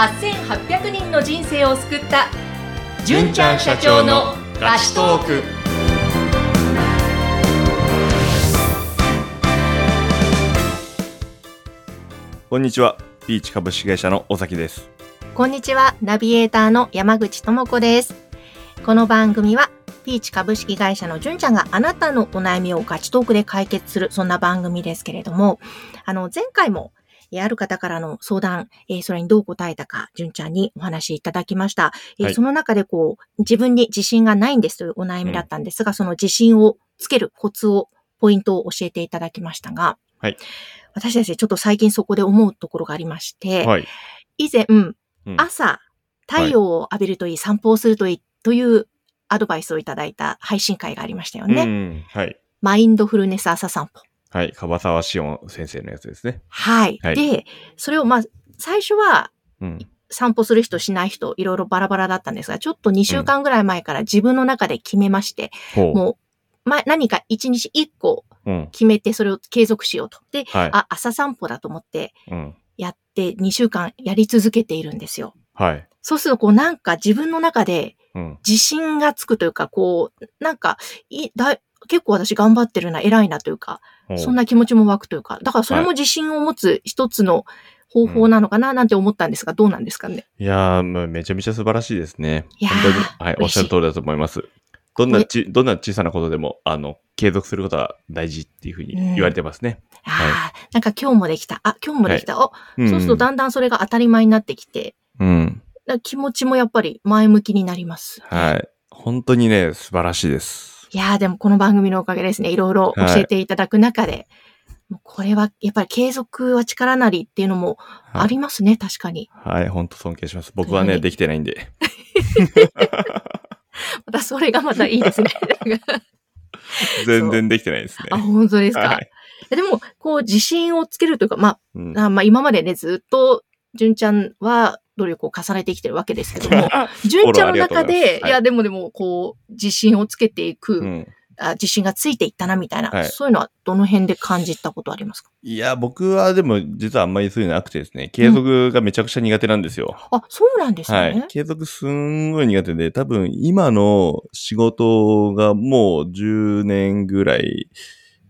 8800人の人生を救った純ちゃん社長のラストークこんにちは。ピーチ株式会社の尾崎です。こんにちは、ナビゲーターの山口智子です。この番組は、ピーチ株式会社の純ちゃんがあなたのお悩みをガチトークで解決する、そんな番組ですけれども、あの、前回も、えーある方からの相談、えーそれにどう答えたか、純ちゃんにお話しいただきました。えーはいその中でこう、自分に自信がないんですというお悩みだったんですが、その自信をつけるコツを、ポイントを教えていただきましたが、はい私たちちょっと最近そこで思うところがありまして、はい。以前、うん朝、太陽を浴びるといい、散歩をするといいというアドバイスをいただいた配信会がありましたよね。うん。はい。マインドフルネス朝散歩。はい。樺沢志音先生のやつですね。はい。はいで、それをまあ、最初はうん。散歩する人しない人、いろいろバラバラだったんですが、ちょっと2週間ぐらい前から自分の中で決めまして、ほう。もう、ま、何か1日1個うん。決めてそれを継続しようと。で、はい。あ、朝散歩だと思ってうん。やって2週間やり続けているんですよ。はい。そうすると、こうなんか自分の中でうん。自信がつくというか、こう、なんか、いだい結構私頑張ってるな、偉いなというか、そんな気持ちも湧くというか、だからそれも自信を持つ一つの方法なのかななんて思ったんですが、どうなんですかね。いやー、めちゃめちゃ素晴らしいですね。いやー本当に。はい。おっ嬉しゃる通りだと思います。どんなち、どんな小さなことでも、あの、継続することは大事っていうふうに言われてますね。ああ、なんか今日もできた。あ、今日もできた。お、うんそうするとだんだんそれが当たり前になってきて、うん。気持ちもやっぱり前向きになります。はい。本当にね、素晴らしいです。いやーでもこの番組のおかげですね、いろいろ教えていただく中で、もうこれはやっぱり継続は力なりっていうのもはいありますね、確かに。はい。本当尊敬します。僕はね、はいできてないんで。またそれがまたいいですね。全然できてないですね。あ、本当ですか？はい。でも、こう、自信をつけるというか、まうんあ、あまあ、今までね、ずっと、純ちゃんは努力を重ねてきてるわけですけども、純ちゃんの中で、いや、でもでも、こう、自信をつけていく、うん。あ自信がついていったな、みたいな、はいそういうのはどの辺で感じたことありますか？いや、僕はでも実はあんまりそういうのなくてですね、継続がめちゃくちゃ苦手なんですよ。あ、そうなんですね。はい。継続すんごい苦手で、多分今の仕事がもう10年ぐらい、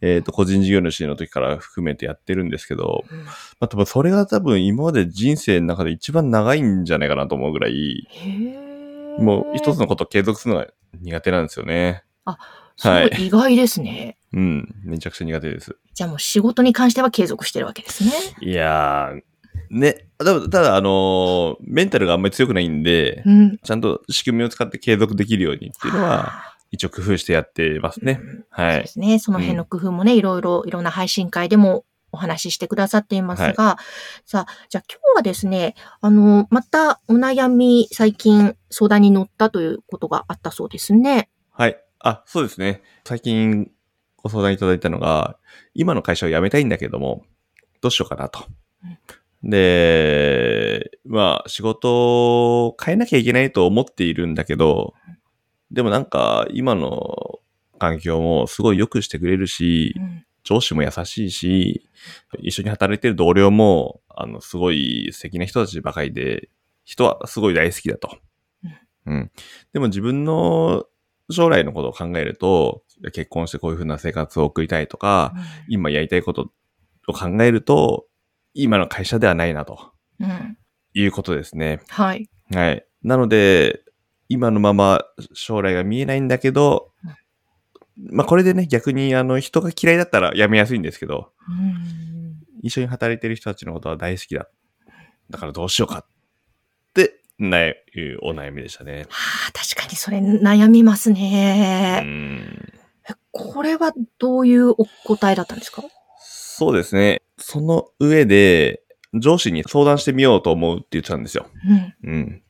えっ、と、個人事業主の時から含めてやってるんですけど、うんまあ多分それが多分今まで人生の中で一番長いんじゃないかなと思うぐらい、もう一つのことを継続するのが苦手なんですよね。すごはいい意外ですね。うん。めちゃくちゃ苦手です。じゃあもう仕事に関しては継続してるわけですね。いやー、ね。ただ、ただあのーメンタルがあんまり強くないんで、うん。ちゃんと仕組みを使って継続できるようにっていうのは、一応工夫してやってますね。うんはいそうで。すね。その辺の工夫もね、いろいろ、いろんな配信会でもお話ししてくださっていますが、さあ、じゃあ今日はですね、あの、またお悩み最近相談に乗ったということがあったそうですね。はい。あ、そうですね。最近ご相談いただいたのが、今の会社を辞めたいんだけども、どうしようかなと。で、まあ、仕事を変えなきゃいけないと思っているんだけど、でもなんか、今の環境もすごい良くしてくれるし、うん上司も優しいし、一緒に働いてる同僚も、あの、すごい素敵な人たちばかりで、人はすごい大好きだと。うん。でも自分の将来のことを考えると、結婚してこういう風な生活を送りたいとか、今やりたいことを考えると、今の会社ではないなとうん。いうことですね。はい。はい。なので、今のまま将来が見えないんだけど、まあこれでね、逆にあの人が嫌いだったら辞めやすいんですけど、うん一緒に働いてる人たちのことは大好きだ。だからどうしようかって、ないうお悩みでしたね。はあ、確かにそれ悩みますうね。ん。えこれはどういうお答えだったんですか？そうですね。その上で、上司に相談してみようと思うって言ってたんですよ。うん。うん。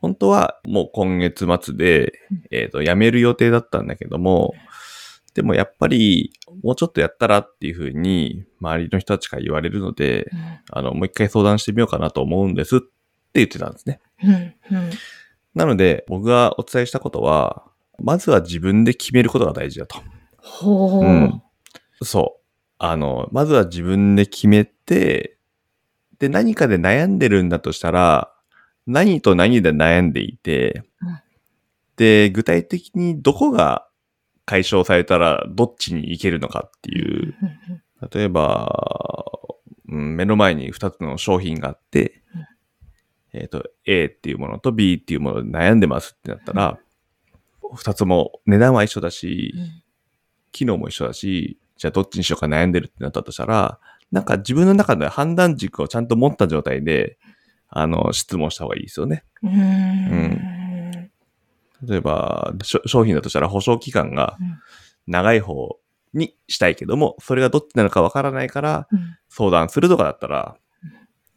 本当はもう今月末でうん、えっ、と、辞める予定だったんだけども、でもやっぱり、もうちょっとやったらっていうふうに、周りの人たちから言われるので、あの、もう一回相談してみようかなと思うんですって言ってたんですね。うん。うん。なので、僕がお伝えしたことは、まずは自分で決めることが大事だと。ほう。うんそう。あの、まずは自分で決めて、で、何かで悩んでるんだとしたら、何と何で悩んでいて、うん。で、具体的にどこが解消されたらどっちに行けるのかっていう、例えば、うん目の前に2つの商品があって、えっ、と、A っていうものと B っていうもので悩んでますってなったら、2つも値段は一緒だし、うん。機能も一緒だし、じゃあどっちにしようか悩んでるってなったとしたら、なんか自分の中で判断軸をちゃんと持った状態で、あの、質問した方がいいですよね。うんうん例えば、商品だとしたら保証期間がうん長い方にしたいけども、それがどっちなのかわからないからうん相談するとかだったら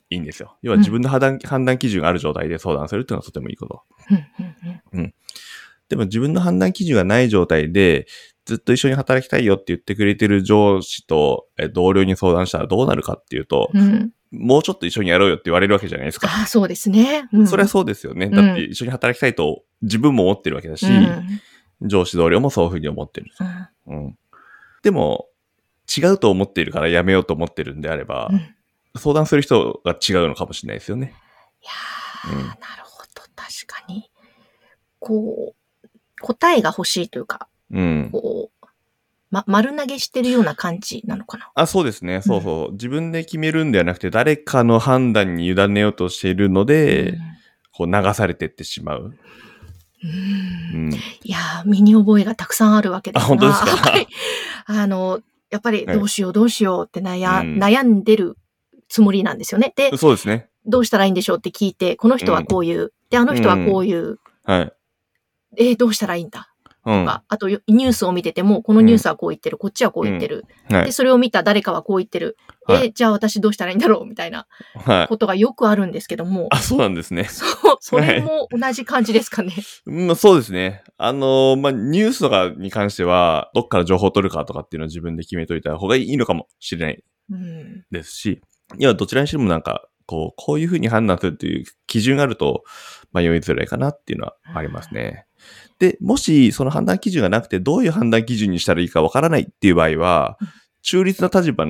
いいんですよ。要は自分の判断,、判断基準がある状態で相談するっていうのはとてもいいこと。うんうんでも自分の判断基準がない状態で、ずっと一緒に働きたいよって言ってくれてる上司とえ同僚に相談したらどうなるかっていうと、うんうんもうちょっと一緒にやろうよって言われるわけじゃないですか。ああ、そうですね。うんそれはそうですよね。んだって一緒に働きたいと自分も思ってるわけだし、うん上司同僚もそういうふうに思ってる。うんうん。でも、違うと思っているからやめようと思ってるんであれば、相談する人が違うのかもしれないですよね。やーうんなるほど。確かに。こう、答えが欲しいというか、うん。こう、ま、丸投げしてるような感じなのかな？あ、そうですね。そうそう。自分で決めるんではなくて、誰かの判断に委ねようとしているので、こう流されてってしまう。うんうん。いやー、身に覚えがたくさんあるわけですがあ本当ですか？はい。あの、やっぱりはいどうしようどうしようって悩,、うん悩んでるつもりなんですよね。で、そうですね。どうしたらいいんでしょうって聞いて、この人はこういう、で、あの人はこういう、はい。えーどうしたらいいんだ？うん。あとよニュースを見てても、このニュースはこう言ってる、こっちはこう言ってる。はいで、。それを見た誰かはこう言ってる。はいえーじゃあ私どうしたらいいんだろうみたいなはい。ことがよくあるんですけども、あ、そうなんですね。そう、それも同じ感じですかね。まあ、そうですね。あのーまあ、ニュースとかに関しては、どっから情報を取るかとかっていうのを自分で決めといた方がいいのかもしれないうん。ですし、いや、どちらにしてもなんか、こう、こういうふうに判断するという基準があると、迷いづらいかなっていうのはありますね。で、もし、その判断基準がなくて、どういう判断基準にしたらいいかわからないっていう場合はうん、中立な立場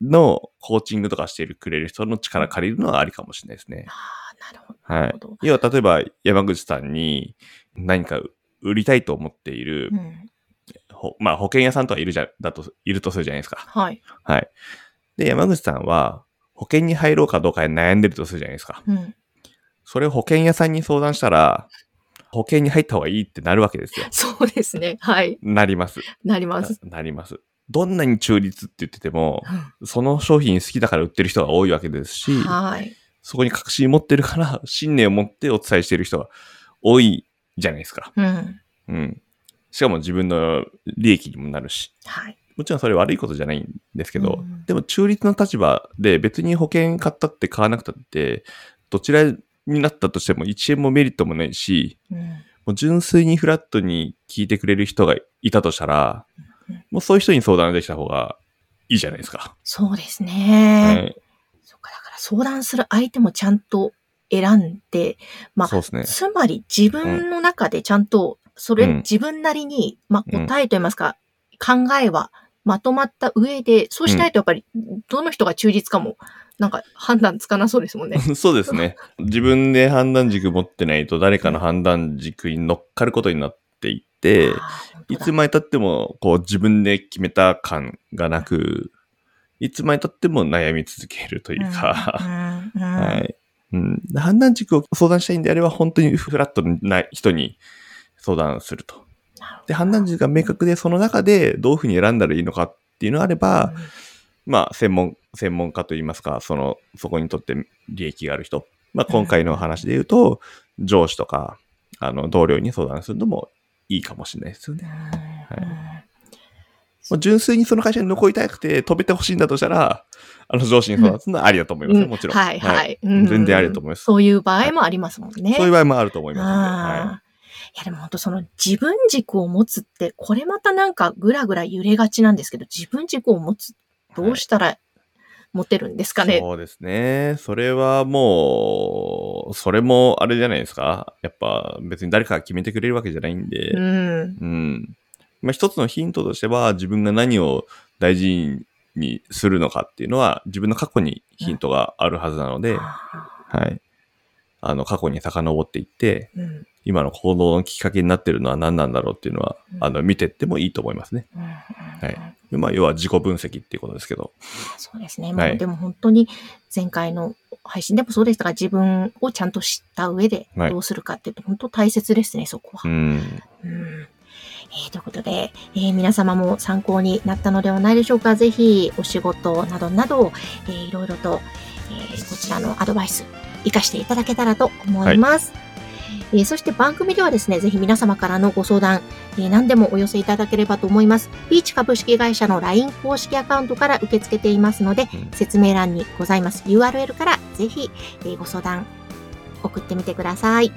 のコーチングとかしてくれる人の力借りるのはありかもしれないですね。ああ、なるほど。はい。要は、例えば、山口さんに何か売りたいと思っている、うん。ほまあ、保険屋さんとかいるじゃ、だと、いるとするじゃないですか。はい。はい。で、山口さんは、保険に入ろうかどうかで悩んでるとするじゃないですか。うん。それを保険屋さんに相談したら、保険に入った方がいいってなるわけですよ。そうですね。はい。なります。なります。なります。どんなに中立って言ってても、その商品好きだから売ってる人が多いわけですし、はい。そこに確信持ってるから、信念を持ってお伝えしている人が多いじゃないですか。うん。うん。しかも自分の利益にもなるし。はい。もちろんそれ悪いことじゃないんですけど、うんでも中立の立場で別に保険買ったって買わなくたって、どちらになったとしても1円もメリットもないし、うん。もう純粋にフラットに聞いてくれる人がいたとしたらうん、もうそういう人に相談できた方がいいじゃないですか。そうですはね。い。そっか、だから相談する相手もちゃんと選んで、まあそうですね。つまり自分の中でちゃんと、それ、うん自分なりに、まあ、うん答えといいますか、考えはまとまった上で、そうしないとやっぱり、どの人が忠実かも、なんか判断つかなそうですもんね。そうですね。自分で判断軸持ってないと誰かの判断軸に乗っかることになっていって、いつまで経っても、こう自分で決めた感がなく、いつまで経っても悩み続けるというか、うんうんうん はい。うん、判断軸を相談したいんであれば、本当にフラットな人に相談すると。で、判断軸が明確で、その中でどういうふうに選んだらいいのかっていうのがあれば、まあ、専門、専門家といいますか、その、そこにとって利益がある人。まあ、今回の話で言うと、上司とか、あの、同僚に相談するのもいいかもしれないですよね。うんもう純粋にその会社に残りたくて飛べてほしいんだとしたら、あの上司に相談するのはありだと思いますよ、うん。もちろん。はいはい。うん。全然ありだと思います。そういう場合もありますもんね。そういう場合もあると思いますああいやでも本当その自分軸を持つって、これまたなんかぐらぐら揺れがちなんですけど、自分軸を持つ、どうしたら持てるんですかね？そうですね。それはもう、それもあれじゃないですか。やっぱ別に誰かが決めてくれるわけじゃないんで。うん。うん。まあ、一つのヒントとしては、自分が何を大事にするのかっていうのは、自分の過去にヒントがあるはずなので、あはい。あの、過去に遡っていって、ーうん今の行動のきっかけになってるのは何なんだろうっていうのは、うんあの、見てってもいいと思いますね。うんうんはいまあ、要は自己分析っていうことですけど。そうですね。はいもうでも本当に前回の配信でもそうでしたが、自分をちゃんと知った上ではいどうするかっていうと、本当大切ですね、そこは。うん。うんえーということで、えー皆様も参考になったのではないでしょうか。ぜひ、お仕事などなど、えーいろいろと、えーこちらのアドバイス、活かしていただけたらと思います。えーそして番組ではですね、ぜひ皆様からのご相談、えー何でもお寄せいただければと思います。ピーチ株式会社の LINE 公式アカウントから受け付けていますので、うん説明欄にございます URL からぜひ、えーご相談送ってみてください。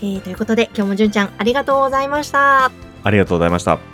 えーということで、今日もじゅんちゃんありがとうございました。ありがとうございました。